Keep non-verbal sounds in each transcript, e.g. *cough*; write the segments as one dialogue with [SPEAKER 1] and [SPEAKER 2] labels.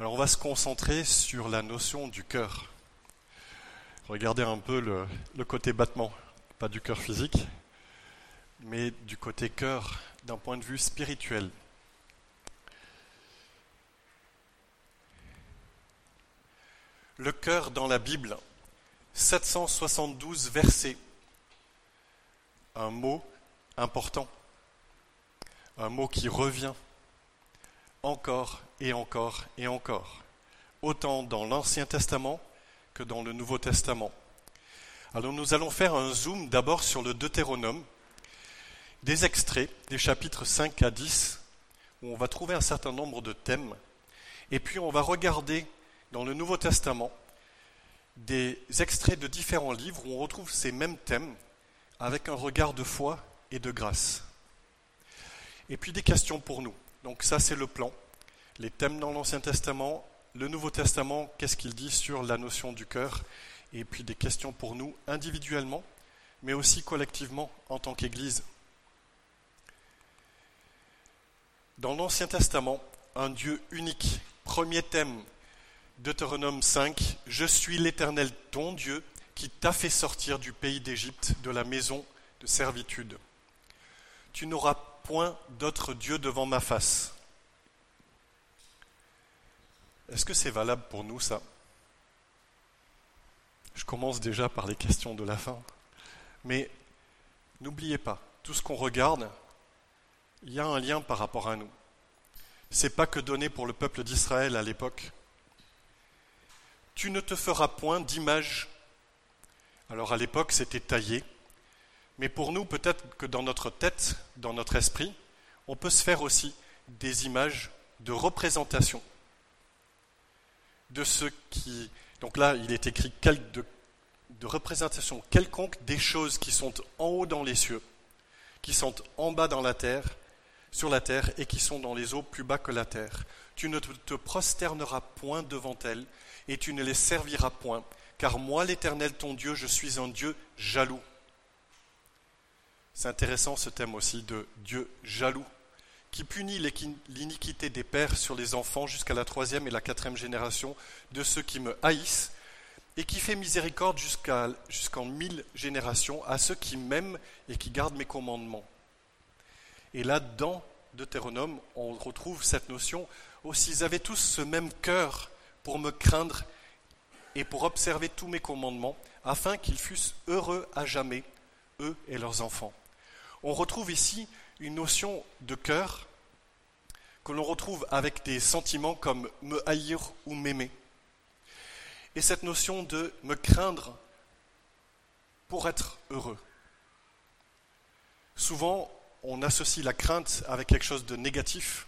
[SPEAKER 1] Alors on va se concentrer sur la notion du cœur. Regardez un peu le, côté battement, pas du cœur physique, mais du côté cœur d'un point de vue spirituel. Le cœur dans la Bible, 772 versets, un mot important, un mot qui revient encore et encore et encore, autant dans l'Ancien Testament que dans le Nouveau Testament. Alors nous allons faire un zoom d'abord sur le Deutéronome, des extraits des chapitres 5 à 10, où on va trouver un certain nombre de thèmes, et puis on va regarder dans le Nouveau Testament des extraits de différents livres où on retrouve ces mêmes thèmes avec un regard de foi et de grâce. Et puis des questions pour nous. Donc ça c'est le plan. Les thèmes dans l'Ancien Testament, le Nouveau Testament, qu'est-ce qu'il dit sur la notion du cœur, et puis des questions pour nous individuellement, mais aussi collectivement en tant qu'Église. Dans l'Ancien Testament, un Dieu unique, premier thème, Deutéronome 5, Je suis l'Éternel ton Dieu qui t'a fait sortir du pays d'Égypte, de la maison de servitude. Tu n'auras point d'autre Dieu devant ma face. Est-ce que c'est valable pour nous ça? Je commence déjà par les questions de la fin. Mais n'oubliez pas, tout ce qu'on regarde, il y a un lien par rapport à nous. C'est pas que donné pour le peuple d'Israël à l'époque. Tu ne te feras point d'image. Alors à l'époque, c'était taillé. Mais pour nous, peut-être que dans notre tête, dans notre esprit, on peut se faire aussi des images de représentation de ce qui. Donc là, il est écrit de, de représentation quelconque des choses qui sont en haut dans les cieux, qui sont en bas dans la terre, sur la terre, et qui sont dans les eaux plus bas que la terre. Tu ne te prosterneras point devant elles, et tu ne les serviras point, car moi, l'Éternel, ton Dieu, je suis un Dieu jaloux. C'est intéressant ce thème aussi de Dieu jaloux qui punit l'iniquité des pères sur les enfants jusqu'à la troisième et la quatrième génération de ceux qui me haïssent, et qui fait miséricorde jusqu'en mille générations à ceux qui m'aiment et qui gardent mes commandements. Et là, dans Deutéronome, on retrouve cette notion aussi, ils avaient tous ce même cœur pour me craindre et pour observer tous mes commandements, afin qu'ils fussent heureux à jamais, eux et leurs enfants. On retrouve ici une notion de cœur que l'on retrouve avec des sentiments comme me haïr ou m'aimer. Et cette notion de me craindre pour être heureux. Souvent, on associe la crainte avec quelque chose de négatif,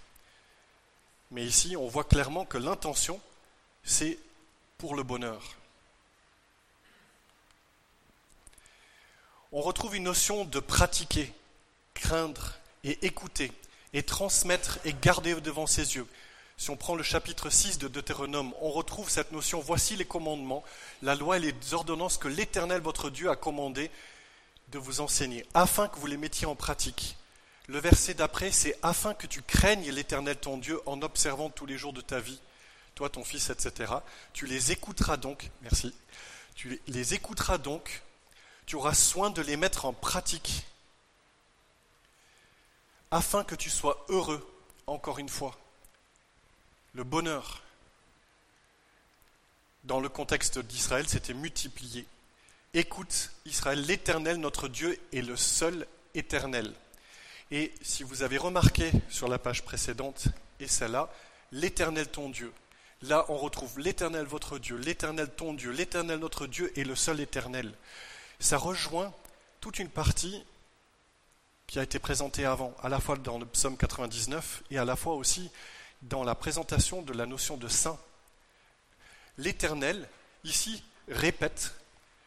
[SPEAKER 1] mais ici, on voit clairement que l'intention, c'est pour le bonheur. On retrouve une notion de pratiquer, craindre, et écouter et transmettre et garder devant ses yeux. Si on prend le chapitre 6 de Deutéronome, on retrouve cette notion, voici les commandements, la loi et les ordonnances que l'Éternel votre Dieu a commandé de vous enseigner, afin que vous les mettiez en pratique. Le verset d'après, c'est afin que tu craignes l'Éternel ton Dieu en observant tous les jours de ta vie, toi, ton fils, etc. Tu les écouteras donc, merci, tu les écouteras donc, tu auras soin de les mettre en pratique afin que tu sois heureux, encore une fois. Le bonheur, dans le contexte d'Israël, c'était multiplié. Écoute, Israël, l'Éternel, notre Dieu, est le seul éternel. Et si vous avez remarqué sur la page précédente et celle-là, l'Éternel ton Dieu. Là, on retrouve l'Éternel votre Dieu, l'Éternel ton Dieu, l'Éternel notre Dieu est le seul éternel. Ça rejoint toute une partie qui a été présenté avant, à la fois dans le psaume 99 et à la fois aussi dans la présentation de la notion de saint. L'Éternel, ici, répète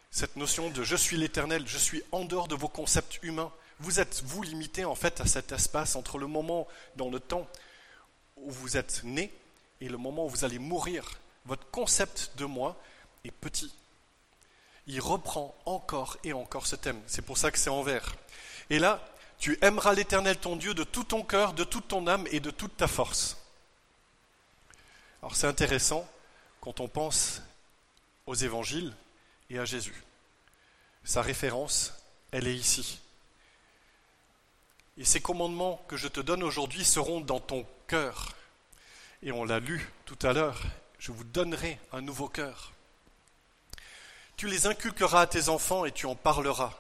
[SPEAKER 1] cette notion de je suis l'Éternel, je suis en dehors de vos concepts humains. Vous êtes, vous, limité en fait à cet espace entre le moment dans le temps où vous êtes né et le moment où vous allez mourir. Votre concept de moi est petit. Il reprend encore et encore ce thème. C'est pour ça que c'est en vert. Et là, tu aimeras l'Éternel ton Dieu de tout ton cœur, de toute ton âme et de toute ta force. Alors c'est intéressant quand on pense aux évangiles et à Jésus. Sa référence, elle est ici. Et ces commandements que je te donne aujourd'hui seront dans ton cœur. Et on l'a lu tout à l'heure, je vous donnerai un nouveau cœur. Tu les inculqueras à tes enfants et tu en parleras.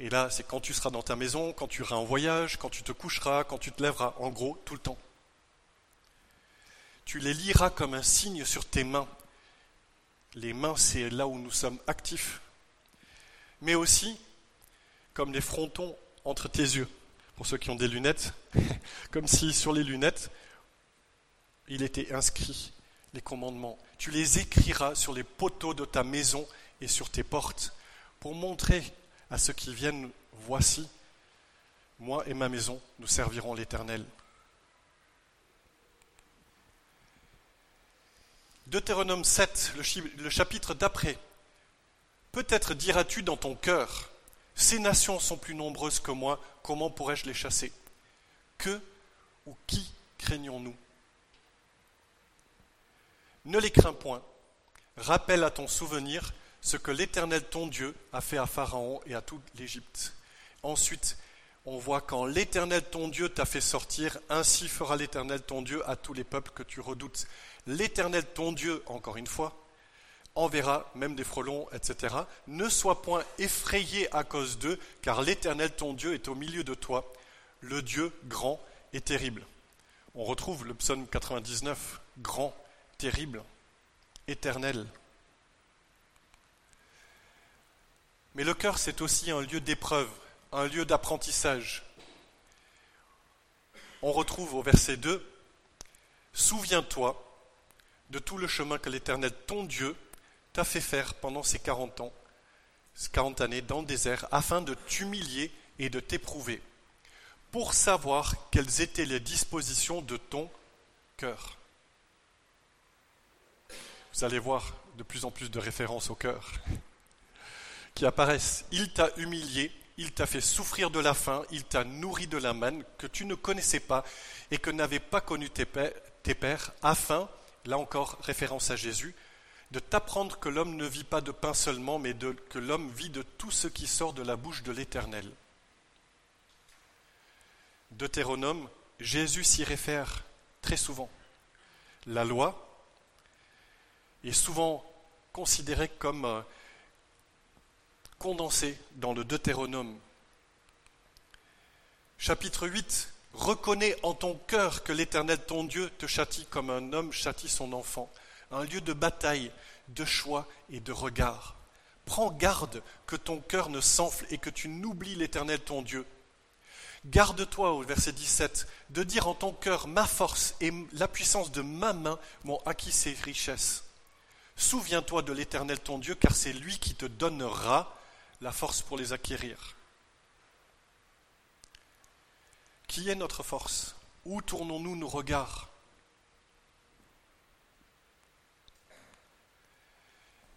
[SPEAKER 1] Et là, c'est quand tu seras dans ta maison, quand tu iras en voyage, quand tu te coucheras, quand tu te lèveras, en gros, tout le temps. Tu les liras comme un signe sur tes mains. Les mains, c'est là où nous sommes actifs. Mais aussi comme les frontons entre tes yeux pour ceux qui ont des lunettes, *laughs* comme si sur les lunettes, il était inscrit les commandements. Tu les écriras sur les poteaux de ta maison et sur tes portes, pour montrer à ceux qui viennent, voici, moi et ma maison, nous servirons l'Éternel. Deutéronome 7, le chapitre d'après. Peut-être diras-tu dans ton cœur, ces nations sont plus nombreuses que moi, comment pourrais-je les chasser? Que ou qui craignons-nous? Ne les crains point. Rappelle à ton souvenir ce que l'Éternel ton Dieu a fait à Pharaon et à toute l'Égypte. Ensuite, on voit quand l'Éternel ton Dieu t'a fait sortir, ainsi fera l'Éternel ton Dieu à tous les peuples que tu redoutes. L'Éternel ton Dieu, encore une fois, enverra même des frelons, etc. Ne sois point effrayé à cause d'eux, car l'Éternel ton Dieu est au milieu de toi, le Dieu grand et terrible. On retrouve le psaume 99, grand, terrible, éternel. Mais le cœur, c'est aussi un lieu d'épreuve, un lieu d'apprentissage. On retrouve au verset 2, Souviens-toi de tout le chemin que l'Éternel, ton Dieu, t'a fait faire pendant ces 40 ans, 40 années dans le désert, afin de t'humilier et de t'éprouver, pour savoir quelles étaient les dispositions de ton cœur. Vous allez voir de plus en plus de références au cœur qui apparaissent. Il t'a humilié, il t'a fait souffrir de la faim, il t'a nourri de la manne que tu ne connaissais pas et que n'avaient pas connu tes pères, afin, là encore référence à Jésus, de t'apprendre que l'homme ne vit pas de pain seulement, mais que l'homme vit de tout ce qui sort de la bouche de l'Éternel. Deutéronome, Jésus s'y réfère très souvent. La loi est souvent considérée comme condensée dans le Deutéronome. Chapitre 8, Reconnais en ton cœur que l'Éternel ton Dieu te châtie comme un homme châtie son enfant un lieu de bataille, de choix et de regard. Prends garde que ton cœur ne s'enfle et que tu n'oublies l'Éternel ton Dieu. Garde-toi, au verset 17, de dire en ton cœur, ma force et la puissance de ma main m'ont acquis ces richesses. Souviens-toi de l'Éternel ton Dieu, car c'est lui qui te donnera la force pour les acquérir. Qui est notre force? Où tournons-nous nos regards?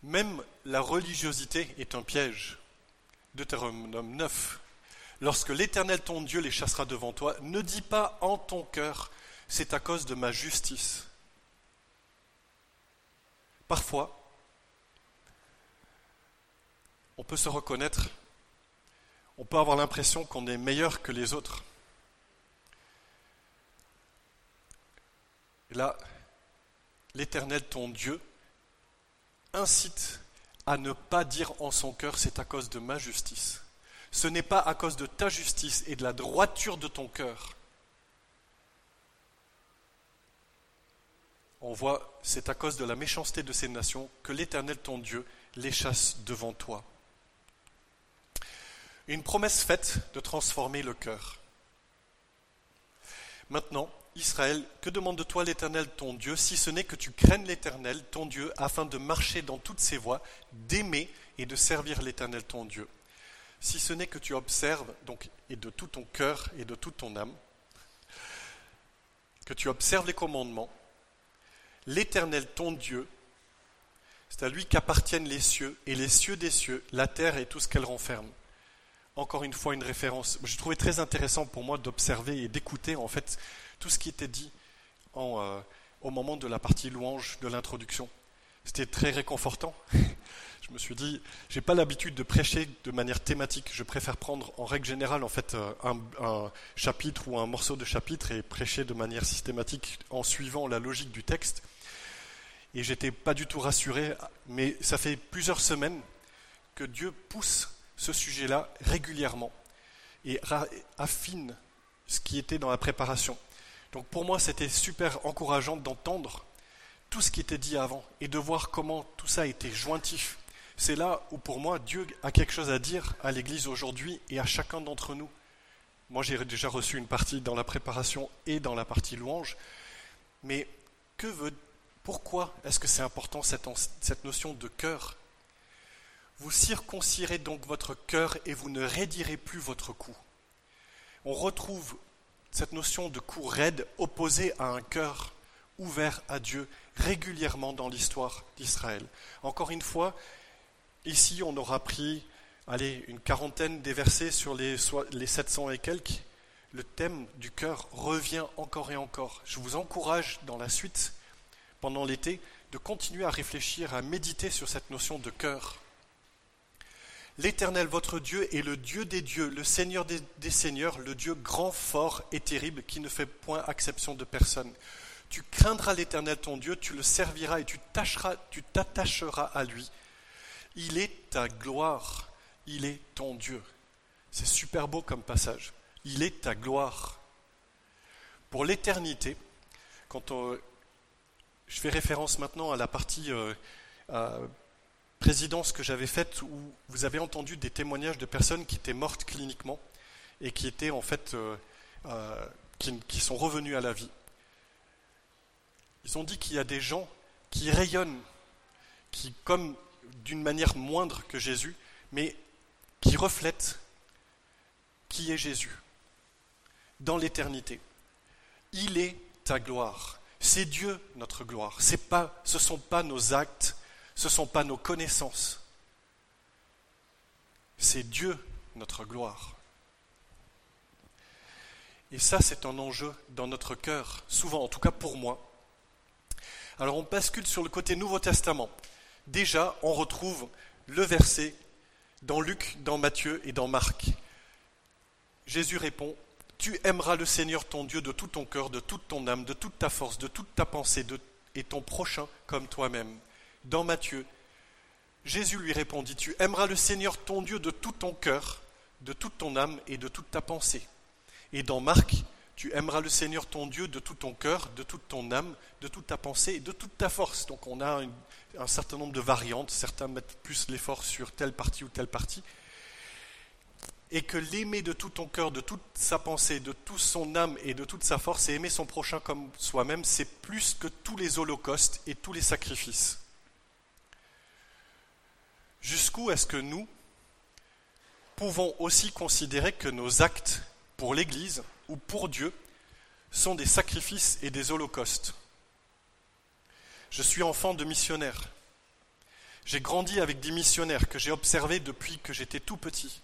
[SPEAKER 1] Même la religiosité est un piège. Deutéronome 9. Lorsque l'Éternel ton Dieu les chassera devant toi, ne dis pas en ton cœur, c'est à cause de ma justice. Parfois, on peut se reconnaître, on peut avoir l'impression qu'on est meilleur que les autres. Et là, l'Éternel ton Dieu incite à ne pas dire en son cœur c'est à cause de ma justice. Ce n'est pas à cause de ta justice et de la droiture de ton cœur. On voit, c'est à cause de la méchanceté de ces nations que l'Éternel ton Dieu les chasse devant toi. Une promesse faite de transformer le cœur. Maintenant, Israël, que demande de toi l'Éternel ton Dieu, si ce n'est que tu craignes l'Éternel ton Dieu, afin de marcher dans toutes ses voies, d'aimer et de servir l'Éternel ton Dieu? Si ce n'est que tu observes, donc, et de tout ton cœur et de toute ton âme, que tu observes les commandements, l'Éternel ton Dieu, c'est à lui qu'appartiennent les cieux et les cieux des cieux, la terre et tout ce qu'elle renferme. Encore une fois, une référence. Je trouvais très intéressant pour moi d'observer et d'écouter en fait tout ce qui était dit euh, au moment de la partie louange de l'introduction. C'était très réconfortant. *laughs* Je me suis dit, j'ai pas l'habitude de prêcher de manière thématique. Je préfère prendre en règle générale en fait euh, un, un, chapitre ou un morceau de chapitre et prêcher de manière systématique en suivant la logique du texte. Et j'étais pas du tout rassuré, mais ça fait plusieurs semaines que Dieu pousse ce sujet-là régulièrement et affine ce qui était dans la préparation. Donc pour moi, c'était super encourageant d'entendre tout ce qui était dit avant et de voir comment tout ça était jointif. C'est là où pour moi, Dieu a quelque chose à dire à l'Église aujourd'hui et à chacun d'entre nous. Moi, j'ai déjà reçu une partie dans la préparation et dans la partie louange. Mais que veut, pourquoi est-ce que c'est important cette, cette notion de cœur Vous circoncirez donc votre cœur et vous ne raidirez plus votre cou on retrouve cette notion de cou raide opposée à un cœur ouvert à Dieu régulièrement dans l'histoire d'Israël. Encore une fois, ici on aura pris allez, une quarantaine des versets sur les, les 700 et quelques. Le thème du cœur revient encore et encore. Je vous encourage dans la suite, pendant l'été, de continuer à réfléchir, à méditer sur cette notion de cœur. L'Éternel votre Dieu est le Dieu des dieux, le Seigneur des, seigneurs, le Dieu grand, fort et terrible qui ne fait point exception de personne. Tu craindras l'Éternel ton Dieu, tu le serviras et tu t'attacheras à lui. Il est ta gloire, il est ton Dieu. C'est super beau comme passage. Il est ta gloire. Pour l'éternité, quand je fais référence maintenant à la partie euh, présidence que j'avais faite où vous avez entendu des témoignages de personnes qui étaient mortes cliniquement et qui étaient en fait euh, euh, qui, sont revenus à la vie. Ils ont dit qu'il y a des gens qui rayonnent, qui comme d'une manière moindre que Jésus, mais qui reflètent qui est Jésus dans l'éternité. Il est ta gloire. C'est Dieu notre gloire. C'est pas, ce ne sont pas nos actes, ce ne sont pas nos connaissances. C'est Dieu notre gloire. Et ça, c'est un enjeu dans notre cœur, souvent, en tout cas pour moi. Alors on bascule sur le côté Nouveau Testament. Déjà, on retrouve le verset dans Luc, dans Matthieu et dans Marc. Jésus répond, Tu aimeras le Seigneur ton Dieu de tout ton cœur, de toute ton âme, de toute ta force, de toute ta pensée, et ton prochain comme toi-même dans Matthieu, Jésus lui répondit, Tu aimeras le Seigneur ton Dieu de tout ton cœur, de toute ton âme et de toute ta pensée. Et dans Marc, tu aimeras le Seigneur ton Dieu de tout ton cœur, de toute ton âme, de toute ta pensée et de toute ta force. Donc on a un certain nombre de variantes, certains mettent plus l'effort sur telle partie ou telle partie. Et que l'aimer de tout ton cœur, de toute sa pensée, de toute son âme et de toute sa force, et aimer son prochain comme soi-même, c'est plus que tous les holocaustes et tous les sacrifices. Jusqu'où est-ce que nous pouvons aussi considérer que nos actes pour l'Église ou pour Dieu sont des sacrifices et des holocaustes? Je suis enfant de missionnaire. J'ai grandi avec des missionnaires que j'ai observés depuis que j'étais tout petit.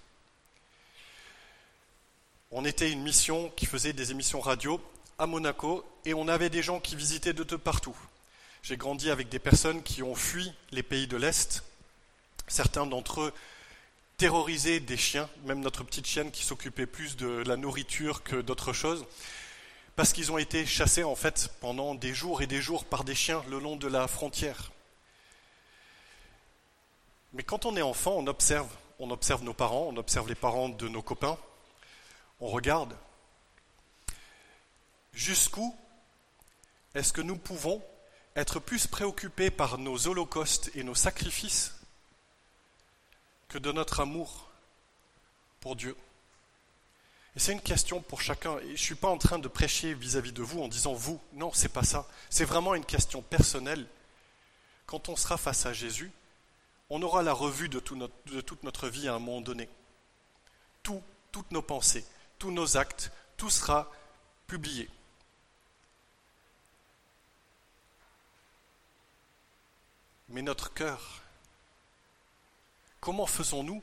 [SPEAKER 1] On était une mission qui faisait des émissions radio à Monaco et on avait des gens qui visitaient de partout. J'ai grandi avec des personnes qui ont fui les pays de l'Est Certains d'entre eux terrorisaient des chiens, même notre petite chienne qui s'occupait plus de la nourriture que d'autre chose, parce qu'ils ont été chassés en fait pendant des jours et des jours par des chiens le long de la frontière. Mais quand on est enfant, on observe, on observe nos parents, on observe les parents de nos copains, on regarde. Jusqu'où est-ce que nous pouvons être plus préoccupés par nos holocaustes et nos sacrifices que de notre amour pour Dieu. Et c'est une question pour chacun. Et je ne suis pas en train de prêcher vis-à-vis de vous en disant vous. Non, c'est pas ça. C'est vraiment une question personnelle. Quand on sera face à Jésus, on aura la revue de, de toute notre vie à un moment donné. Tout, toutes nos pensées, tous nos actes, tout sera publié. Mais notre cœur Comment faisons-nous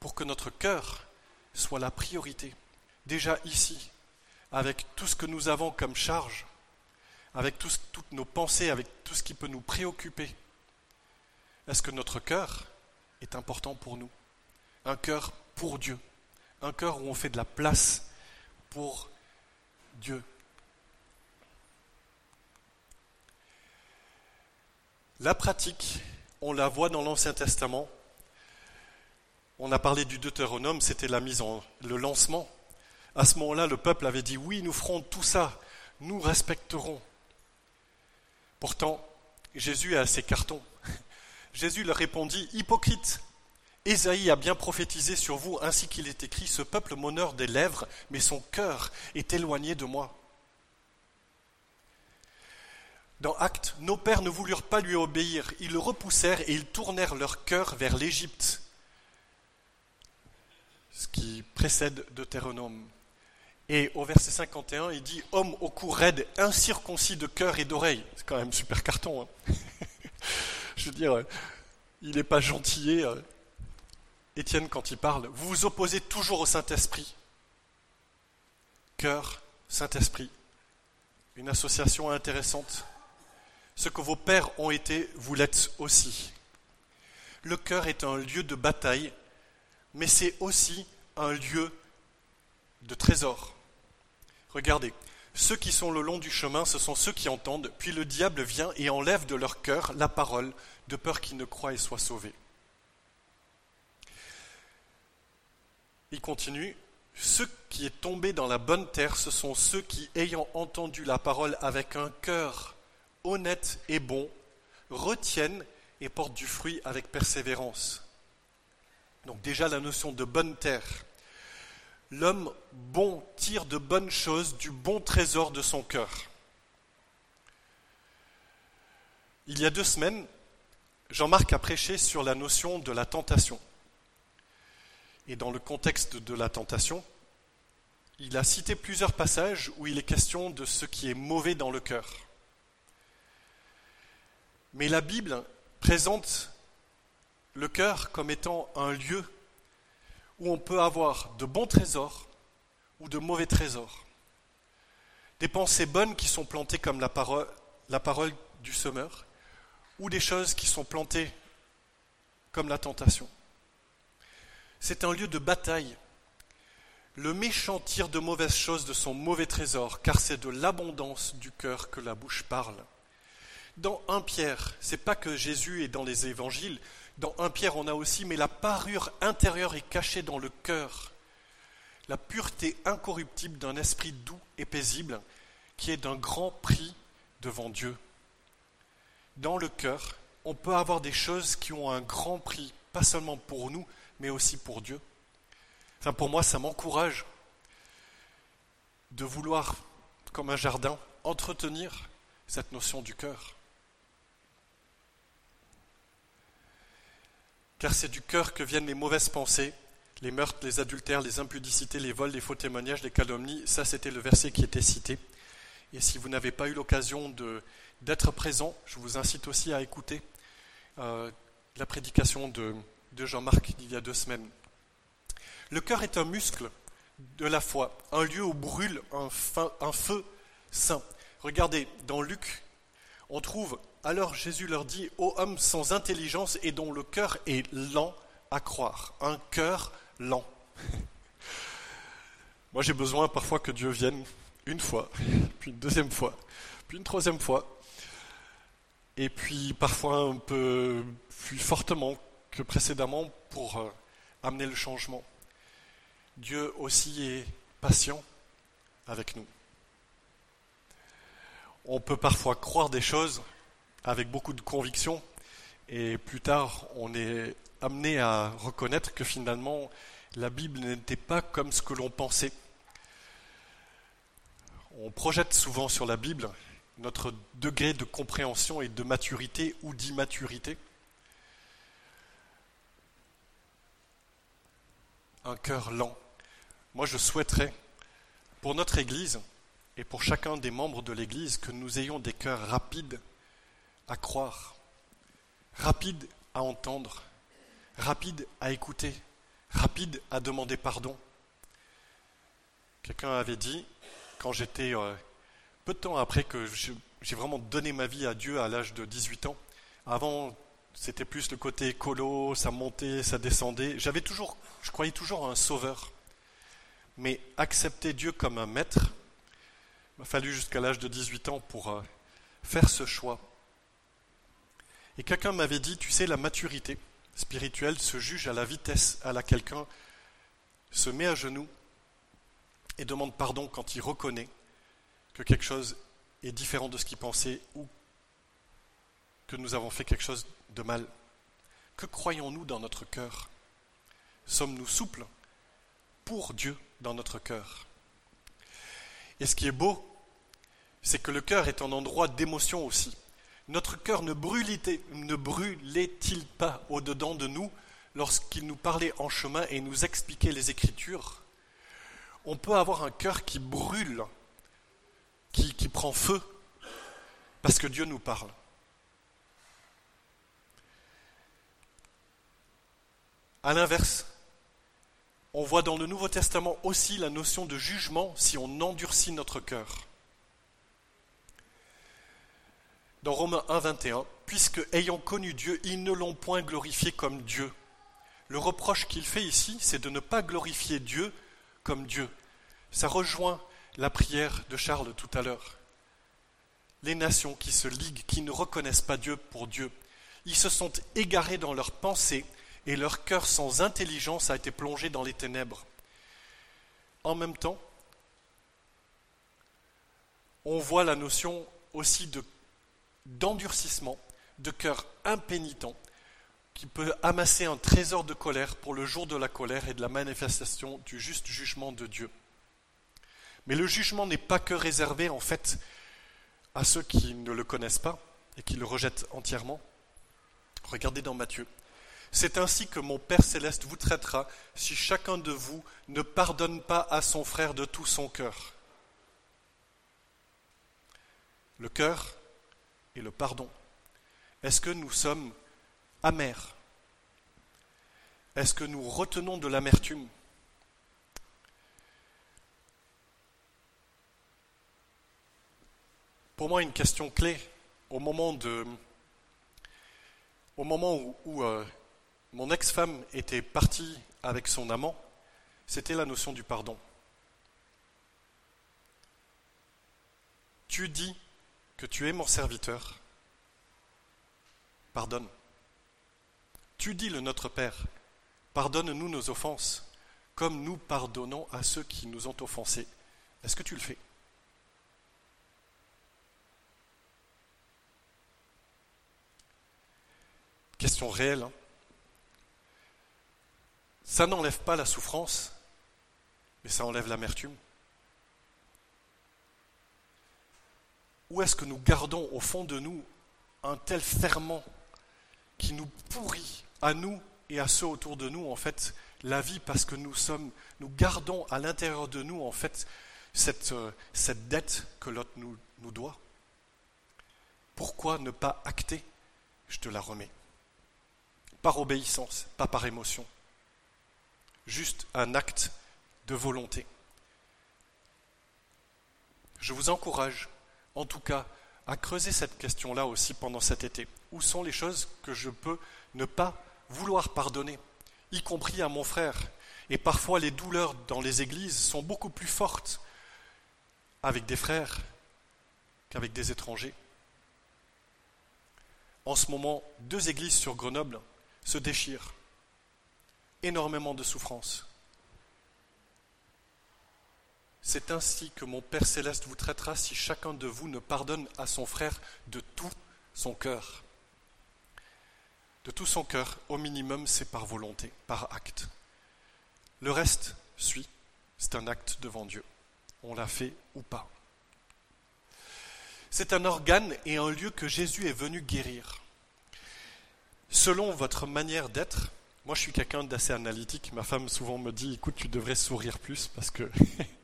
[SPEAKER 1] pour que notre cœur soit la priorité Déjà ici, avec tout ce que nous avons comme charge, avec toutes nos pensées, avec tout ce qui peut nous préoccuper? Est-ce que notre cœur est important pour nous? Un cœur pour Dieu, un cœur où on fait de la place pour Dieu. La pratique, on la voit dans l'Ancien Testament. On a parlé du Deutéronome, c'était la mise en le lancement. À ce moment-là, le peuple avait dit oui, nous ferons tout ça, nous respecterons. Pourtant, Jésus a ses cartons. *laughs* Jésus leur répondit Hypocrite, Ésaïe a bien prophétisé sur vous, ainsi qu'il est écrit Ce peuple m'honore des lèvres, mais son cœur est éloigné de moi. Dans Actes, nos pères ne voulurent pas lui obéir, ils le repoussèrent et ils tournèrent leur cœur vers l'Égypte, ce qui précède Deutéronome. Et au verset 51, il dit Homme au cou raide, incirconcis de cœur et d'oreille. C'est quand même super carton. Hein. *laughs* Je veux dire, il n'est pas gentillé. Euh, Étienne, quand il parle, vous vous opposez toujours au Saint-Esprit. Cœur, Saint-Esprit. Une association intéressante. Ce que vos pères ont été, vous l'êtes aussi. Le cœur est un lieu de bataille, mais c'est aussi un lieu de trésor. Regardez, ceux qui sont le long du chemin, ce sont ceux qui entendent, puis le diable vient et enlève de leur cœur la parole, de peur qu'ils ne croient et soient sauvés. Il continue, ceux qui est tombé dans la bonne terre, ce sont ceux qui, ayant entendu la parole avec un cœur honnête et bon, retiennent et portent du fruit avec persévérance. Donc déjà la notion de bonne terre. L'homme bon tire de bonnes choses du bon trésor de son cœur. Il y a deux semaines, Jean-Marc a prêché sur la notion de la tentation. Et dans le contexte de la tentation, il a cité plusieurs passages où il est question de ce qui est mauvais dans le cœur. Mais la Bible présente le cœur comme étant un lieu où on peut avoir de bons trésors ou de mauvais trésors. Des pensées bonnes qui sont plantées comme la parole, du semeur, ou des choses qui sont plantées comme la tentation. C'est un lieu de bataille. Le méchant tire de mauvaises choses de son mauvais trésor, car c'est de l'abondance du cœur que la bouche parle. Dans un Pierre, c'est pas que Jésus est dans les évangiles, dans un Pierre on a aussi, mais la parure intérieure est cachée dans le cœur. La pureté incorruptible d'un esprit doux et paisible, qui est d'un grand prix devant Dieu. Dans le cœur, on peut avoir des choses qui ont un grand prix, pas seulement pour nous, mais aussi pour Dieu. Pour moi, ça m'encourage de vouloir, comme un jardin, entretenir cette notion du cœur. Car c'est du cœur que viennent les mauvaises pensées, les meurtres, les adultères, les impudicités, les vols, les faux témoignages, les calomnies. Ça, c'était le verset qui était cité. Et si vous n'avez pas eu l'occasion d'être présent, je vous incite aussi à écouter euh, la prédication de, Jean-Marc d'il y a deux semaines. Le cœur est un muscle de la foi, un lieu où brûle un, feu saint. Regardez, dans Luc, on trouve, alors Jésus leur dit, ô homme sans intelligence et dont le cœur est lent à croire, un cœur lent. *laughs* Moi j'ai besoin parfois que Dieu vienne une fois, *laughs* puis une deuxième fois, puis une troisième fois, et puis parfois un peu plus fortement que précédemment pour euh, amener le changement. Dieu aussi est patient avec nous. On peut parfois croire des choses avec beaucoup de conviction et plus tard on est amené à reconnaître que finalement la Bible n'était pas comme ce que l'on pensait. On projette souvent sur la Bible notre degré de compréhension et de maturité ou d'immaturité. un cœur lent. Moi, je souhaiterais, pour notre Église et pour chacun des membres de l'Église, que nous ayons des cœurs rapides à croire, rapides à entendre, rapides à écouter, rapides à demander pardon. Quelqu'un avait dit, quand j'étais, euh, peu de temps après que j'ai vraiment donné ma vie à Dieu à l'âge de 18 ans. Avant, c'était plus le côté écolo, ça montait, ça descendait. J'avais toujours, je croyais toujours en un sauveur. Mais accepter Dieu comme un maître, m'a fallu jusqu'à l'âge de 18 ans pour euh, faire ce choix. Et quelqu'un m'avait dit, tu sais, la maturité spirituelle se juge à la vitesse à laquelle quelqu'un se met à genoux et demande pardon quand il reconnaît que quelque chose est différent de ce qu'il pensait ou que nous avons fait quelque chose de mal. Que croyons-nous dans notre cœur? Sommes-nous souples pour Dieu dans notre cœur? Et ce qui est beau, c'est que le cœur est un endroit d'émotion aussi. Notre cœur ne brûlait-il pas au-dedans de nous lorsqu'il nous parlait en chemin et nous expliquait les Écritures? On peut avoir un cœur qui brûle, qui, qui prend feu, parce que Dieu nous parle. À l'inverse, on voit dans le Nouveau Testament aussi la notion de jugement si on endurcit notre cœur. Dans Romains 1, 21, puisque ayant connu Dieu, ils ne l'ont point glorifié comme Dieu. Le reproche qu'il fait ici, c'est de ne pas glorifier Dieu comme Dieu. Ça rejoint la prière de Charles tout à l'heure. Les nations qui se liguent, qui ne reconnaissent pas Dieu pour Dieu, ils se sont égarés dans leurs pensées et leur cœur sans intelligence a été plongé dans les ténèbres. En même temps, on voit la notion aussi de d'endurcissement, de cœur impénitent, qui peut amasser un trésor de colère pour le jour de la colère et de la manifestation du juste jugement de Dieu. Mais le jugement n'est pas que réservé en fait à ceux qui ne le connaissent pas et qui le rejettent entièrement. Regardez dans Matthieu. C'est ainsi que mon Père céleste vous traitera si chacun de vous ne pardonne pas à son frère de tout son cœur. Le cœur et le pardon. Est-ce que nous sommes amers? Est-ce que nous retenons de l'amertume? Pour moi, une question clé au moment, où, euh, mon ex-femme était partie avec son amant, c'était la notion du pardon. Tu dis que tu es mon serviteur, pardonne. Tu dis le Notre Père, pardonne-nous nos offenses, comme nous pardonnons à ceux qui nous ont offensés. Est-ce que tu le fais? Question réelle. Hein. ça n'enlève pas la souffrance, mais ça enlève l'amertume. Ou est-ce que nous gardons au fond de nous un tel ferment qui nous pourrit à nous et à ceux autour de nous, en fait, la vie parce que nous sommes, nous gardons à l'intérieur de nous, en fait, cette, euh, dette que l'autre nous doit? Pourquoi ne pas acter? Je te la remets. Par obéissance, pas par émotion. Juste un acte de volonté. Je vous encourage en tout cas, à creuser cette question-là aussi pendant cet été. Où sont les choses que je peux ne pas vouloir pardonner, y compris à mon frère Et parfois, les douleurs dans les églises sont beaucoup plus fortes avec des frères qu'avec des étrangers. En ce moment, deux églises sur Grenoble se déchirent. Énormément de souffrance. C'est ainsi que mon Père céleste vous traitera si chacun de vous ne pardonne à son frère de tout son cœur. De tout son cœur, au minimum, c'est par volonté, par acte. Le reste suit, c'est un acte devant Dieu. On l'a fait ou pas. C'est un organe et un lieu que Jésus est venu guérir. Selon votre manière d'être, moi je suis quelqu'un d'assez analytique, ma femme souvent me dit, écoute, tu devrais sourire plus parce que *laughs*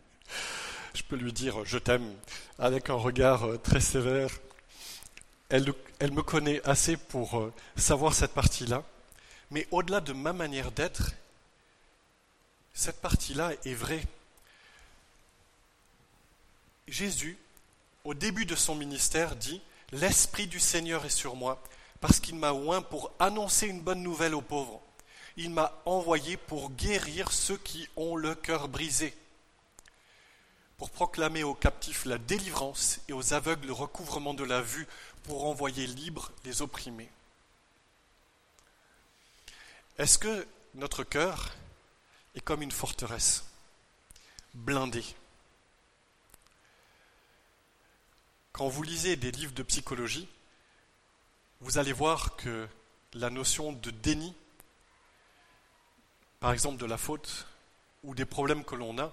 [SPEAKER 1] je peux lui dire je t'aime avec un regard euh, très sévère. Elle, me connaît assez pour euh, savoir cette partie-là. Mais au-delà de ma manière d'être, cette partie-là est vraie. Jésus au début de son ministère, dit L'Esprit du Seigneur est sur moi, parce qu'il m'a oint pour annoncer une bonne nouvelle aux pauvres. Il m'a envoyé pour guérir ceux qui ont le cœur brisé, pour proclamer aux captifs la délivrance et aux aveugles le recouvrement de la vue, pour envoyer libres les opprimés. Est-ce que notre cœur est comme une forteresse, blindée? Quand vous lisez des livres de psychologie, vous allez voir que la notion de déni, par exemple de la faute ou des problèmes que l'on a,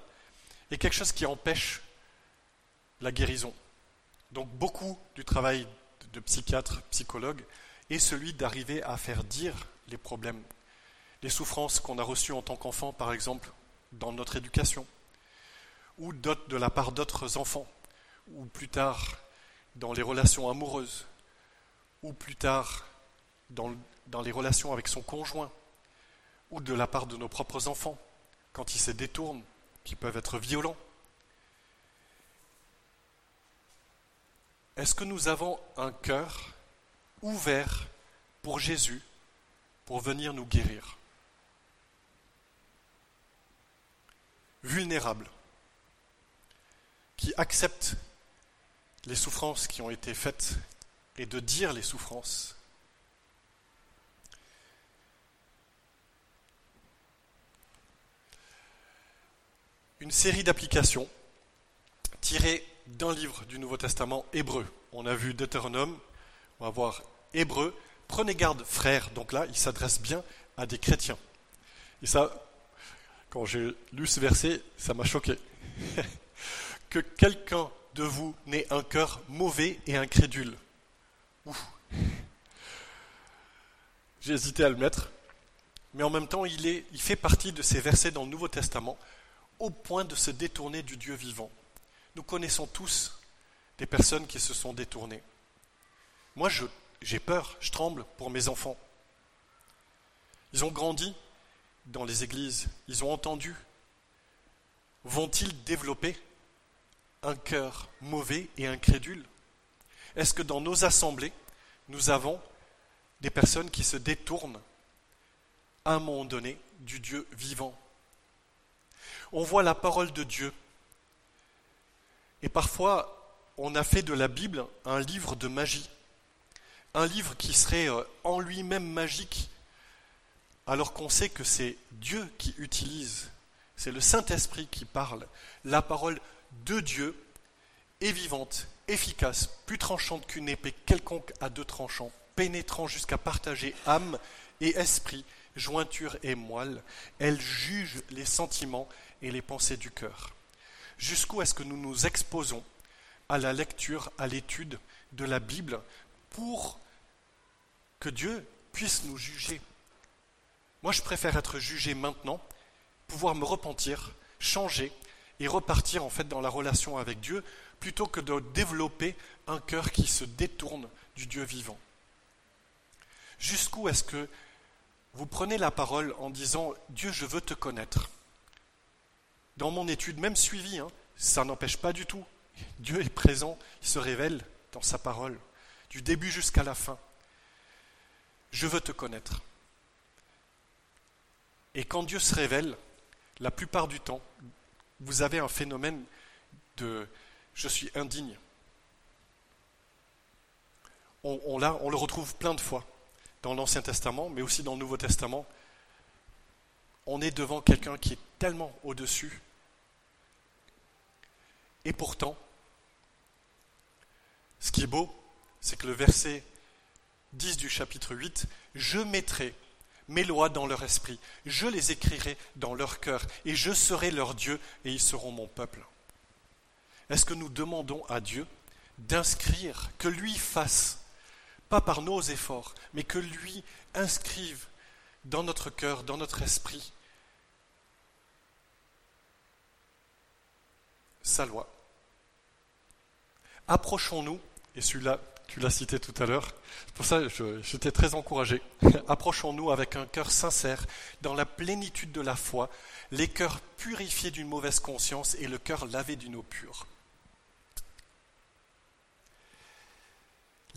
[SPEAKER 1] est quelque chose qui empêche la guérison. Donc beaucoup du travail de psychiatre, psychologue, est celui d'arriver à faire dire les problèmes, les souffrances qu'on a reçues en tant qu'enfant, par exemple, dans notre éducation, ou de la part d'autres enfants, ou plus tard dans les relations amoureuses, ou plus tard dans, dans les relations avec son conjoint, ou de la part de nos propres enfants, quand ils se détournent, qui peuvent être violents. Est-ce que nous avons un cœur ouvert pour Jésus, pour venir nous guérir? Vulnérable, qui accepte les souffrances qui ont été faites et de dire les souffrances. Une série d'applications tirées d'un livre du Nouveau Testament hébreu. On a vu Deutéronome, on va voir hébreu. Prenez garde, frères. Donc là, il s'adresse bien à des chrétiens. Et ça, quand j'ai lu ce verset, ça m'a choqué. *laughs* que quelqu'un de vous n'ait un cœur mauvais et incrédule. J'ai hésité à le mettre, mais en même temps, il, est, il fait partie de ces versets dans le Nouveau Testament au point de se détourner du Dieu vivant. Nous connaissons tous des personnes qui se sont détournées. Moi, j'ai peur, je tremble pour mes enfants. Ils ont grandi dans les églises, ils ont entendu. Vont-ils développer un cœur mauvais et incrédule? Est-ce que dans nos assemblées, nous avons des personnes qui se détournent à un moment donné du Dieu vivant? On voit la parole de Dieu. Et parfois, on a fait de la Bible un livre de magie. Un livre qui serait euh, en lui-même magique, alors qu'on sait que c'est Dieu qui utilise, c'est le Saint-Esprit qui parle, la parole de Dieu est vivante, efficace, plus tranchante qu'une épée quelconque à deux tranchants, pénétrant jusqu'à partager âme et esprit, jointure et moelle. Elle juge les sentiments et les pensées du cœur. Jusqu'où est-ce que nous nous exposons à la lecture, à l'étude de la Bible pour que Dieu puisse nous juger? Moi, je préfère être jugé maintenant, pouvoir me repentir, changer et repartir en fait dans la relation avec Dieu plutôt que de développer un cœur qui se détourne du Dieu vivant. Jusqu'où est-ce que vous prenez la parole en disant Dieu, je veux te connaître Dans mon étude, même suivie, hein, ça n'empêche pas du tout. Dieu est présent, il se révèle dans sa parole, du début jusqu'à la fin. Je veux te connaître. Et quand Dieu se révèle, la plupart du temps, vous avez un phénomène de je suis indigne. On, on le retrouve plein de fois dans l'Ancien Testament, mais aussi dans le Nouveau Testament. On est devant quelqu'un qui est tellement au-dessus. Et pourtant, ce qui est beau, c'est que le verset 10 du chapitre 8, je mettrai mes lois dans leur esprit, je les écrirai dans leur cœur, et je serai leur Dieu, et ils seront mon peuple. Est-ce que nous demandons à Dieu d'inscrire, que lui fasse, pas par nos efforts, mais que lui inscrive dans notre cœur, dans notre esprit, sa loi? Approchons-nous, et celui-là tu l'as cité tout à l'heure. Pour ça, j'étais très encouragé. *laughs* Approchons-nous avec un cœur sincère, dans la plénitude de la foi, les cœurs purifiés d'une mauvaise conscience et le cœur lavé d'une eau pure.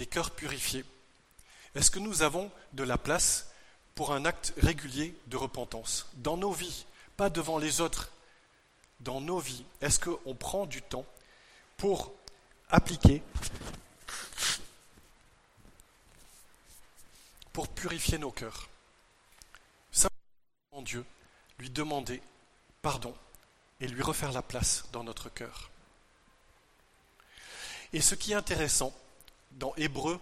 [SPEAKER 1] des cœurs purifiés Est-ce que nous avons de la place pour un acte régulier de repentance? Dans nos vies, pas devant les autres, dans nos vies Est-ce qu'on prend du temps pour appliquer, pour purifier nos cœurs Simplement Dieu, lui demander pardon et lui refaire la place dans notre cœur. Et ce qui est intéressant dans Hébreu,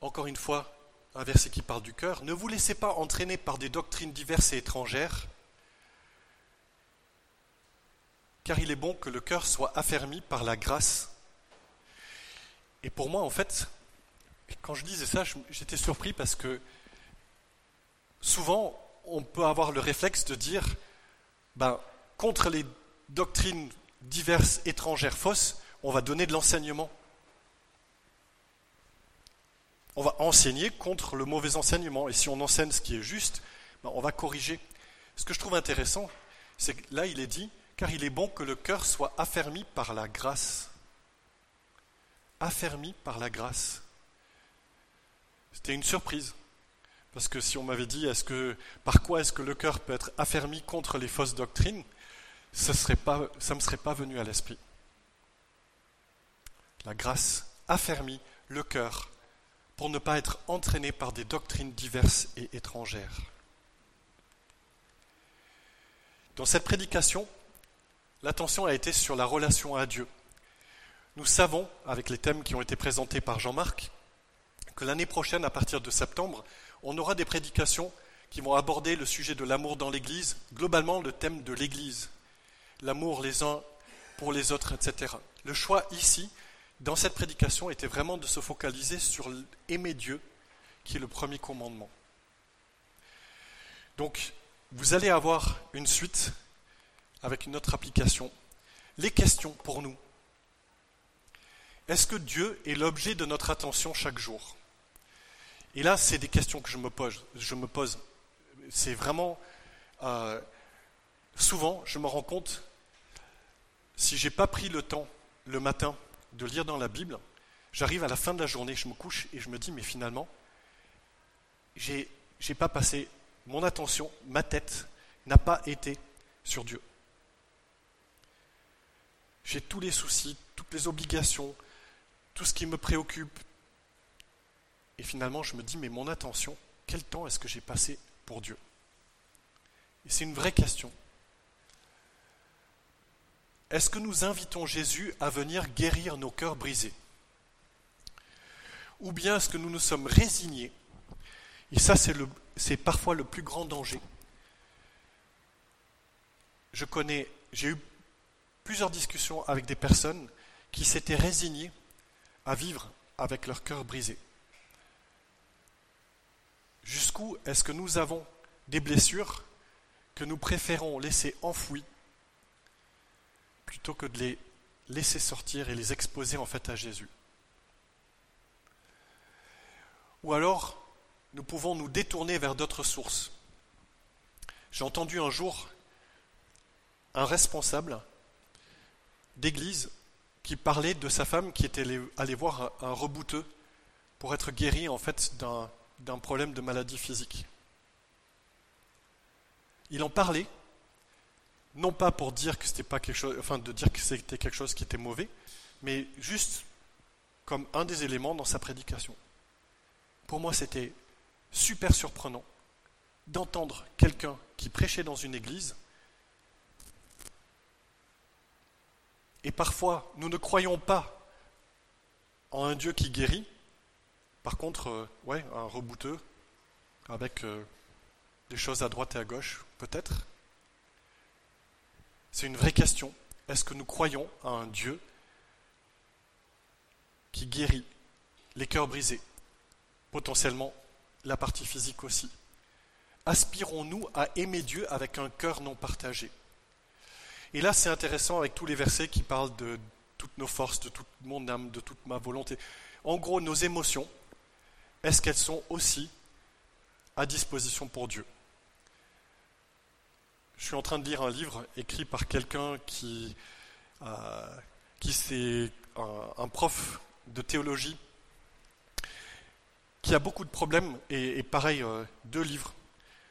[SPEAKER 1] encore une fois, un verset qui parle du cœur, ne vous laissez pas entraîner par des doctrines diverses et étrangères, car il est bon que le cœur soit affermi par la grâce. Et pour moi, en fait, quand je disais ça, j'étais surpris parce que souvent, on peut avoir le réflexe de dire, ben, contre les doctrines diverses, étrangères, fausses, on va donner de l'enseignement. On va enseigner contre le mauvais enseignement. Et si on enseigne ce qui est juste, ben, on va corriger. Ce que je trouve intéressant, c'est que là, il est dit, car il est bon que le cœur soit affermi par la grâce. Affermi par la grâce. C'était une surprise. Parce que si on m'avait dit, par quoi est-ce que le cœur peut être affermi contre les fausses doctrines, ça ne me serait pas venu à l'esprit. La grâce affermit le cœur pour ne pas être entraîné par des doctrines diverses et étrangères. Dans cette prédication, l'attention a été sur la relation à Dieu. Nous savons, avec les thèmes qui ont été présentés par Jean-Marc, que l'année prochaine, à partir de septembre, on aura des prédications qui vont aborder le sujet de l'amour dans l'Église, globalement le thème de l'Église, l'amour les uns pour les autres, etc. Le choix ici, dans cette prédication était vraiment de se focaliser sur aimer Dieu, qui est le premier commandement. Donc, vous allez avoir une suite avec une autre application. Les questions pour nous. Est-ce que Dieu est l'objet de notre attention chaque jour? Et là, c'est des questions que je me pose. Je me pose. C'est vraiment euh, souvent, je me rends compte, si je n'ai pas pris le temps le matin de lire dans la Bible, j'arrive à la fin de la journée, je me couche et je me dis, mais finalement, j'ai n'ai pas passé mon attention, ma tête n'a pas été sur Dieu. J'ai tous les soucis, toutes les obligations, tout ce qui me préoccupe. Et finalement, je me dis, mais mon attention, quel temps est-ce que j'ai passé pour Dieu? Et c'est une vraie question. Est-ce que nous invitons Jésus à venir guérir nos cœurs brisés? Ou bien est-ce que nous nous sommes résignés? Et ça, c'est parfois le plus grand danger. Je connais, j'ai eu plusieurs discussions avec des personnes qui s'étaient résignées à vivre avec leur cœur brisé. Jusqu'où est-ce que nous avons des blessures que nous préférons laisser enfouies plutôt que de les laisser sortir et les exposer en fait à Jésus? Ou alors, nous pouvons nous détourner vers d'autres sources. J'ai entendu un jour un responsable d'église qui parlait de sa femme qui était allée voir un rebouteux pour être guéri en fait d'un problème de maladie physique. Il en parlait non pas pour dire que c'était pas quelque chose, enfin de dire que c'était quelque chose qui était mauvais, mais juste comme un des éléments dans sa prédication. Pour moi, c'était super surprenant d'entendre quelqu'un qui prêchait dans une église. Et parfois, nous ne croyons pas en un Dieu qui guérit. Par contre, euh, un rebouteux avec euh, des choses à droite et à gauche, peut-être. C'est une vraie question. Est-ce que nous croyons à un Dieu qui guérit les cœurs brisés, potentiellement la partie physique aussi? Aspirons-nous à aimer Dieu avec un cœur non partagé? Et là, c'est intéressant avec tous les versets qui parlent de toutes nos forces, de toute mon âme, de toute ma volonté. En gros, nos émotions, est-ce qu'elles sont aussi à disposition pour Dieu? Je suis en train de lire un livre écrit par quelqu'un qui, euh, un, prof de théologie qui a beaucoup de problèmes, et, pareil, euh, deux livres,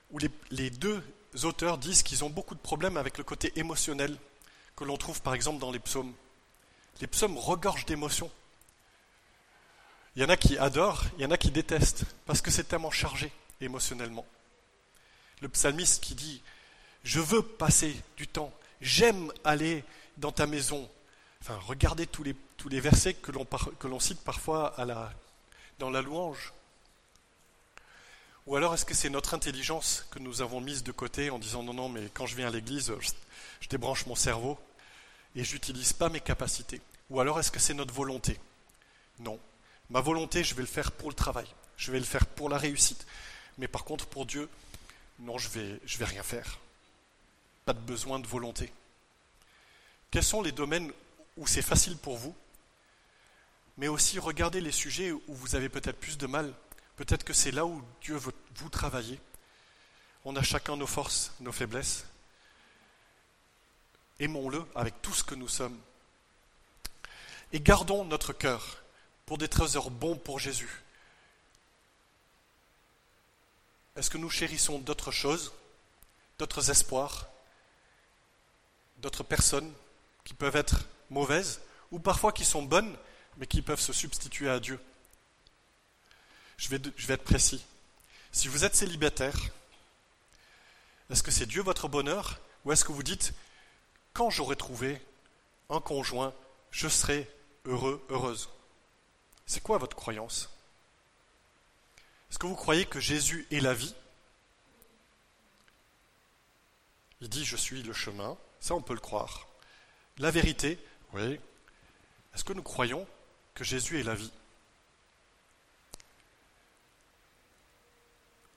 [SPEAKER 1] où les, deux auteurs disent qu'ils ont beaucoup de problèmes avec le côté émotionnel que l'on trouve par exemple dans les psaumes. Les psaumes regorgent d'émotions. Il y en a qui adorent, il y en a qui détestent, parce que c'est tellement chargé émotionnellement. Le psalmiste qui dit Je veux passer du temps, j'aime aller dans ta maison. Enfin, regardez tous les, tous les versets que l'on cite parfois dans la louange. Ou alors est-ce que c'est notre intelligence que nous avons mise de côté en disant non, non, mais quand je viens à l'église, je débranche mon cerveau et j'utilise pas mes capacités Ou alors est-ce que c'est notre volonté? Non. Ma volonté, je vais le faire pour le travail, je vais le faire pour la réussite. Mais par contre, pour Dieu, non, je vais, je vais rien faire. Pas de besoin de volonté. Quels sont les domaines où c'est facile pour vous? Mais aussi regardez les sujets où vous avez peut-être plus de mal. Peut-être que c'est là où Dieu veut vous travailler. On a chacun nos forces, nos faiblesses. Aimons-le avec tout ce que nous sommes. Et gardons notre cœur pour des trésors bons pour Jésus. Est-ce que nous chérissons d'autres choses, d'autres espoirs, d'autres personnes qui peuvent être mauvaises ou parfois qui sont bonnes mais qui peuvent se substituer à Dieu? Je vais, être précis. Si vous êtes célibataire, est-ce que c'est Dieu votre bonheur ou est-ce que vous dites quand j'aurai trouvé un conjoint, je serai heureux, heureuse? C'est quoi votre croyance? Est-ce que vous croyez que Jésus est la vie? Il dit je suis le chemin, ça on peut le croire. La vérité, oui. Est-ce que nous croyons que Jésus est la vie?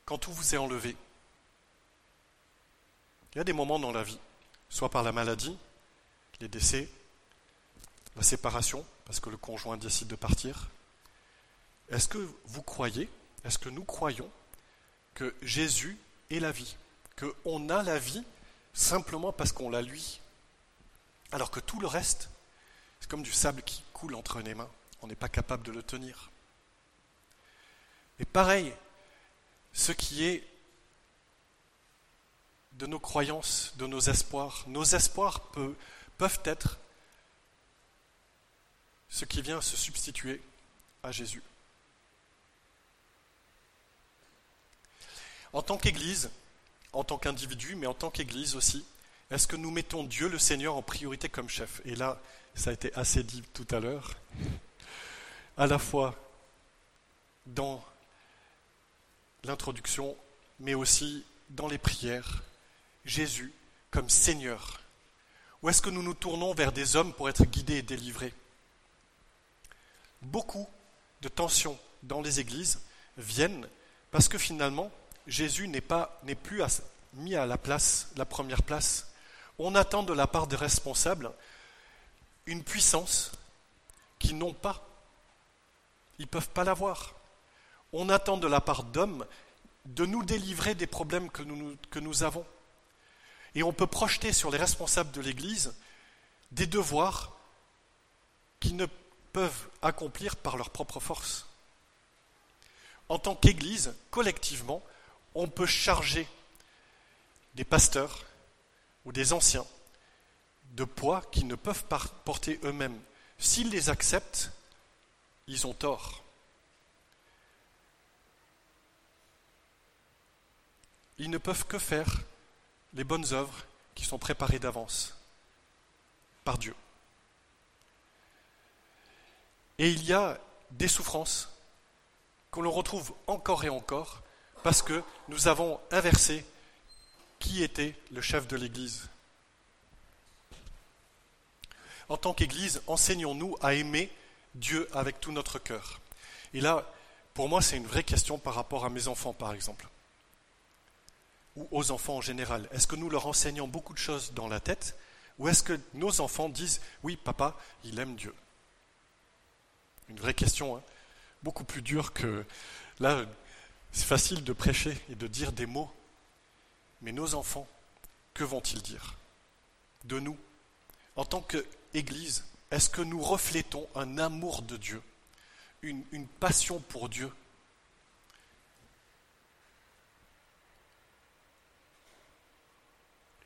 [SPEAKER 1] Quand tout vous est enlevé, il y a des moments dans la vie soit par la maladie, les décès, la séparation, parce que le conjoint décide de partir. Est-ce que vous croyez, est-ce que nous croyons que Jésus est la vie, qu'on a la vie simplement parce qu'on l'a lui, alors que tout le reste, c'est comme du sable qui coule entre les mains, on n'est pas capable de le tenir. Et pareil, ce qui est de nos croyances, de nos espoirs. Nos espoirs peuvent être ce qui vient se substituer à Jésus. En tant qu'Église, en tant qu'individu, mais en tant qu'Église aussi, est-ce que nous mettons Dieu le Seigneur en priorité comme chef? Et là, ça a été assez dit tout à l'heure, à la fois dans l'introduction, mais aussi dans les prières, Jésus comme Seigneur Ou est-ce que nous nous tournons vers des hommes pour être guidés et délivrés? Beaucoup de tensions dans les églises viennent parce que finalement, Jésus n'est plus mis à la place, la première place. On attend de la part des responsables une puissance qu'ils n'ont pas. Ils ne peuvent pas l'avoir. On attend de la part d'hommes de nous délivrer des problèmes que nous, avons. Et on peut projeter sur les responsables de l'Église des devoirs qu'ils ne peuvent accomplir par leur propre force. En tant qu'Église, collectivement, on peut charger des pasteurs ou des anciens de poids qu'ils ne peuvent porter eux-mêmes. S'ils les acceptent, ils ont tort. Ils ne peuvent que faire les bonnes œuvres qui sont préparées d'avance par Dieu. Et il y a des souffrances qu'on l'on retrouve encore et encore parce que nous avons inversé qui était le chef de l'Église. En tant qu'Église, enseignons-nous à aimer Dieu avec tout notre cœur. Et là, pour moi, c'est une vraie question par rapport à mes enfants, par exemple ou aux enfants en général? Est-ce que nous leur enseignons beaucoup de choses dans la tête ou est-ce que nos enfants disent oui, papa, il aime Dieu? Une vraie question, hein. beaucoup plus dure que là. C'est facile de prêcher et de dire des mots, mais nos enfants, que vont-ils dire de nous? En tant qu'Église, est-ce que nous reflétons un amour de Dieu, une passion pour Dieu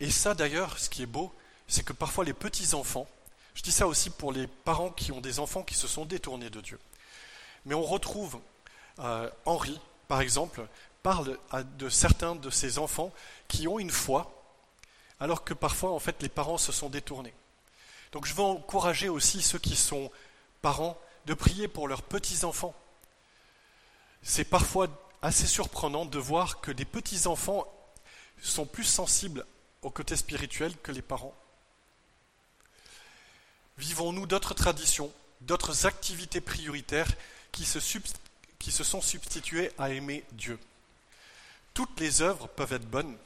[SPEAKER 1] Et ça d'ailleurs, ce qui est beau, c'est que parfois les petits-enfants, je dis ça aussi pour les parents qui ont des enfants qui se sont détournés de Dieu, mais on retrouve euh, Henri, par exemple, parle de certains de ses enfants qui ont une foi, alors que parfois, en fait, les parents se sont détournés. Donc je veux encourager aussi ceux qui sont parents de prier pour leurs petits-enfants. C'est parfois assez surprenant de voir que des petits-enfants sont plus sensibles au côté spirituel que les parents. Vivons-nous d'autres traditions, d'autres activités prioritaires qui se, qui se sont substituées à aimer Dieu? Toutes les œuvres peuvent être bonnes.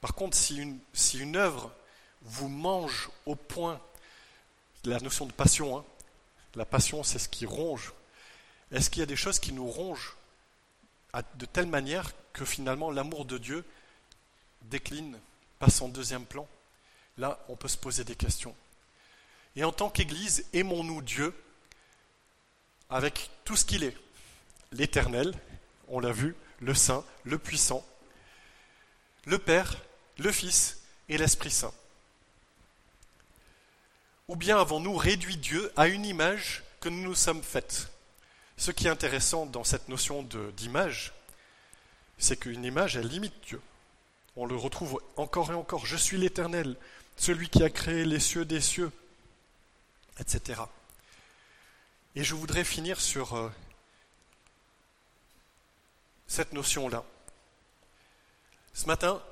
[SPEAKER 1] Par contre, si une, si une œuvre vous mange au point, la notion de passion, hein, la passion c'est ce qui ronge, est-ce qu'il y a des choses qui nous rongent de telle manière que finalement l'amour de Dieu décline, passe en deuxième plan Là, on peut se poser des questions. Et en tant qu'Église, aimons-nous Dieu avec tout ce qu'il est? L'éternel, on l'a vu, le Saint, le Puissant, le Père, le Fils et l'Esprit Saint. Ou bien avons-nous réduit Dieu à une image que nous nous sommes faites? Ce qui est intéressant dans cette notion d'image, c'est qu'une image, elle limite Dieu. On le retrouve encore et encore. Je suis l'Éternel, celui qui a créé les cieux des cieux, etc. Et je voudrais finir sur euh, cette notion-là. Ce matin,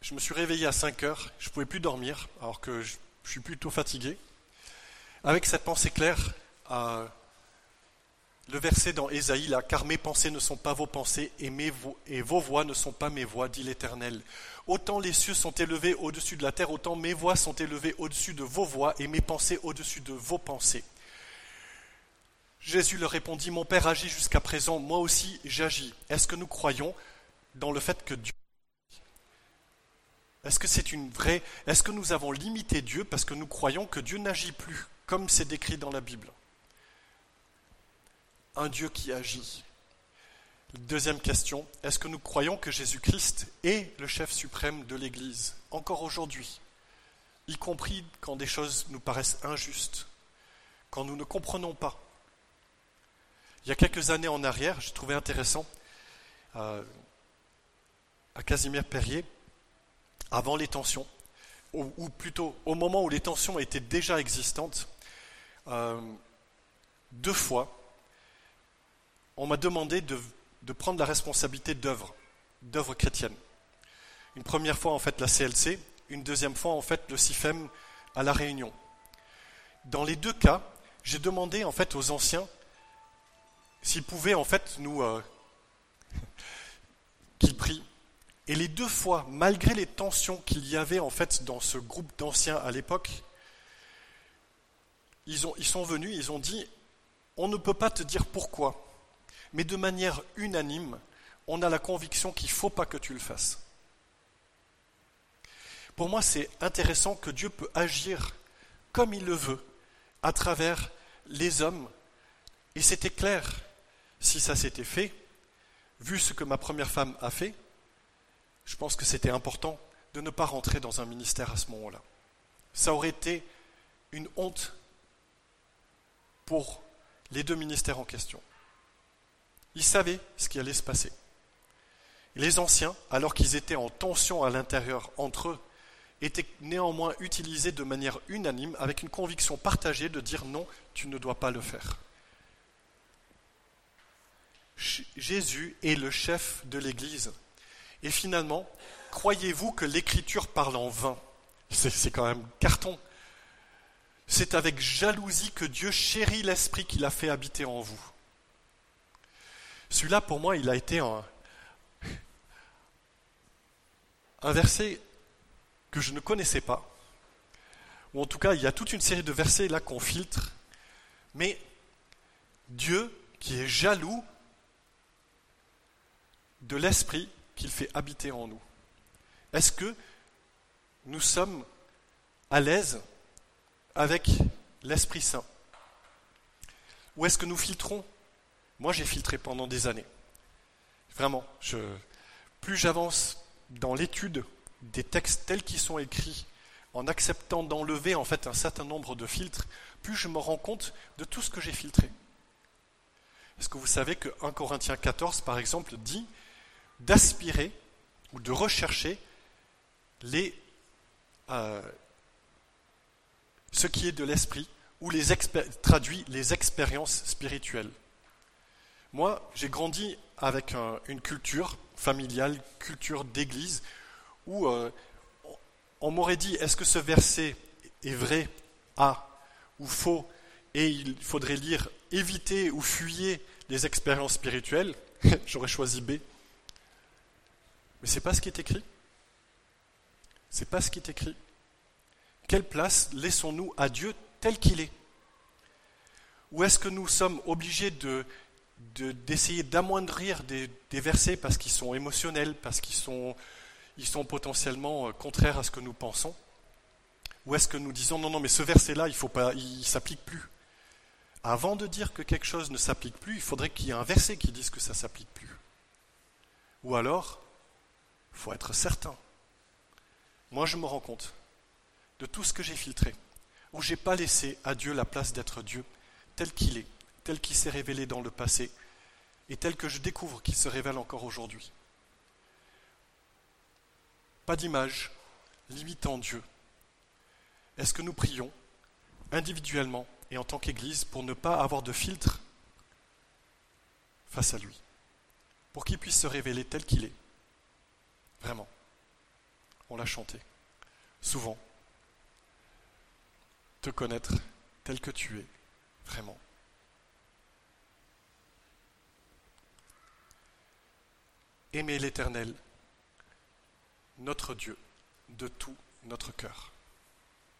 [SPEAKER 1] je me suis réveillé à 5 heures, je ne pouvais plus dormir, alors que je, suis plutôt fatigué, avec cette pensée claire, le verset dans Ésaïe, là, car mes pensées ne sont pas vos pensées et, et vos voix ne sont pas mes voix, dit l'Éternel. Autant les cieux sont élevés au-dessus de la terre, autant mes voix sont élevées au-dessus de vos voix et mes pensées au-dessus de vos pensées. Jésus leur répondit, Mon Père agit jusqu'à présent, moi aussi j'agis. Est-ce que nous croyons dans le fait que Dieu... Est-ce que c'est une vraie... Est-ce que nous avons limité Dieu parce que nous croyons que Dieu n'agit plus, comme c'est décrit dans la Bible? Un Dieu qui agit. Deuxième question, est-ce que nous croyons que Jésus-Christ est le chef suprême de l'Église, encore aujourd'hui, y compris quand des choses nous paraissent injustes, quand nous ne comprenons pas? Il y a quelques années en arrière, j'ai trouvé intéressant, euh, à Casimir Perrier, avant les tensions, ou, plutôt au moment où les tensions étaient déjà existantes, euh, deux fois, on m'a demandé de, prendre la responsabilité d'œuvres, d'œuvres chrétiennes. Une première fois, en fait, la CLC, une deuxième fois, en fait, le CIFEM à La Réunion. Dans les deux cas, j'ai demandé, en fait, aux anciens s'il pouvait en fait nous euh, *laughs* qu'il prie. Et les deux fois, malgré les tensions qu'il y avait en fait dans ce groupe d'anciens à l'époque, ils, ils sont venus, ils ont dit on ne peut pas te dire pourquoi, mais de manière unanime, on a la conviction qu'il ne faut pas que tu le fasses. Pour moi, c'est intéressant que Dieu peut agir comme il le veut, à travers les hommes. Et c'était clair, si ça s'était fait, vu ce que ma première femme a fait, je pense que c'était important de ne pas rentrer dans un ministère à ce moment-là. Ça aurait été une honte pour les deux ministères en question. Ils savaient ce qui allait se passer. Les anciens, alors qu'ils étaient en tension à l'intérieur entre eux, étaient néanmoins utilisés de manière unanime avec une conviction partagée de dire non, tu ne dois pas le faire. Jésus est le chef de l'Église. Et finalement, croyez-vous que l'Écriture parle en vain? C'est quand même carton. C'est avec jalousie que Dieu chérit l'Esprit qu'il a fait habiter en vous. Celui-là, pour moi, il a été un, un verset que je ne connaissais pas. Ou en tout cas, il y a toute une série de versets là qu'on filtre. Mais Dieu, qui est jaloux, de l'esprit qu'il fait habiter en nous. Est-ce que nous sommes à l'aise avec l'Esprit Saint? Ou est-ce que nous filtrons Moi, j'ai filtré pendant des années. Vraiment, plus j'avance dans l'étude des textes tels qu'ils sont écrits, en acceptant d'enlever en fait un certain nombre de filtres, plus je me rends compte de tout ce que j'ai filtré. Est-ce que vous savez que 1 Corinthiens 14, par exemple, dit d'aspirer ou de rechercher les, euh, ce qui est de l'esprit, ou les traduit les expériences spirituelles. Moi, j'ai grandi avec une culture familiale, culture d'église, où euh, on m'aurait dit est-ce que ce verset est vrai? A ou faux? Et il faudrait lire éviter ou fuyer les expériences spirituelles, *laughs* j'aurais choisi B. Mais c'est pas ce qui est écrit. C'est pas ce qui est écrit. Quelle place laissons-nous à Dieu tel qu'il est? Ou est-ce que nous sommes obligés de, d'essayer d'amoindrir des, versets parce qu'ils sont émotionnels, parce qu'ils sont, potentiellement euh, contraires à ce que nous pensons Ou est-ce que nous disons non, non, mais ce verset-là, il ne s'applique plus Avant de dire que quelque chose ne s'applique plus, il faudrait qu'il y ait un verset qui dise que ça ne s'applique plus. Ou alors, il faut être certain. Moi, je me rends compte de tout ce que j'ai filtré, où j'ai pas laissé à Dieu la place d'être Dieu tel qu'il est, tel qu'il s'est révélé dans le passé, et tel que je découvre qu'il se révèle encore aujourd'hui. Pas d'image limitant Dieu. Est-ce que nous prions individuellement et en tant qu'Église pour ne pas avoir de filtre face à lui, pour qu'il puisse se révéler tel qu'il est? Vraiment. On l'a chanté. Souvent. Te connaître tel que tu es. Vraiment. Aimer l'Éternel, notre Dieu, de tout notre cœur.